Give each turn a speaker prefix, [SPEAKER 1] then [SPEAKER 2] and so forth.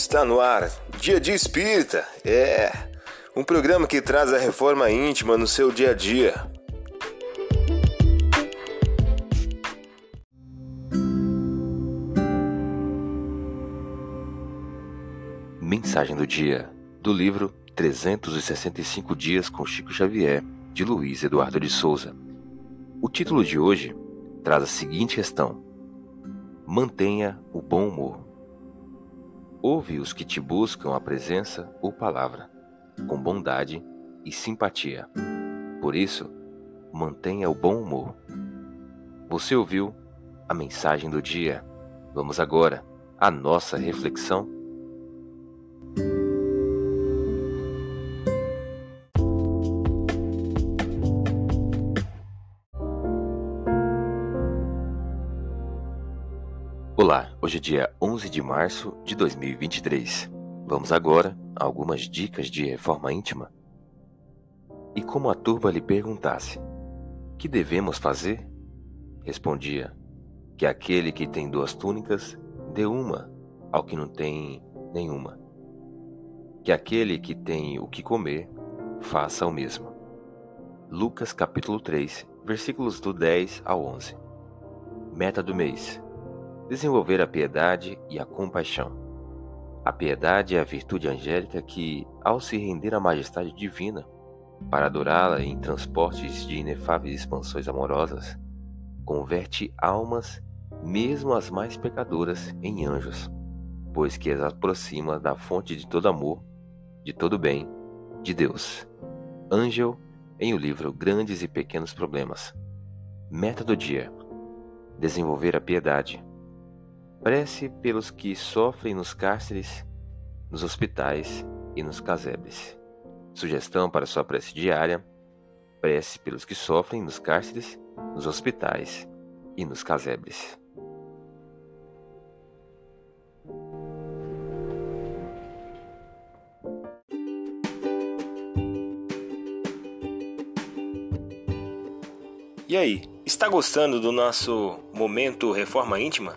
[SPEAKER 1] Está no ar, Dia de Espírita. É um programa que traz a reforma íntima no seu dia a dia.
[SPEAKER 2] Mensagem do dia do livro 365 dias com Chico Xavier, de Luiz Eduardo de Souza. O título de hoje traz a seguinte questão: Mantenha o bom humor. Ouve os que te buscam a presença ou palavra, com bondade e simpatia. Por isso, mantenha o bom humor. Você ouviu a mensagem do dia. Vamos agora à nossa reflexão. Olá, hoje é dia 11 de março de 2023. Vamos agora a algumas dicas de reforma íntima. E como a turba lhe perguntasse: Que devemos fazer? Respondia: Que aquele que tem duas túnicas dê uma ao que não tem nenhuma. Que aquele que tem o que comer faça o mesmo. Lucas capítulo 3, versículos do 10 ao 11. Meta do mês desenvolver a piedade e a compaixão. A piedade é a virtude angélica que, ao se render à majestade divina, para adorá-la em transportes de inefáveis expansões amorosas, converte almas, mesmo as mais pecadoras, em anjos, pois que as aproxima da fonte de todo amor, de todo bem, de Deus. Ângel, em o livro Grandes e Pequenos Problemas. Meta do dia: desenvolver a piedade Prece pelos que sofrem nos cárceres, nos hospitais e nos casebres. Sugestão para sua prece diária: prece pelos que sofrem nos cárceres, nos hospitais e nos casebres.
[SPEAKER 1] E aí, está gostando do nosso momento Reforma Íntima?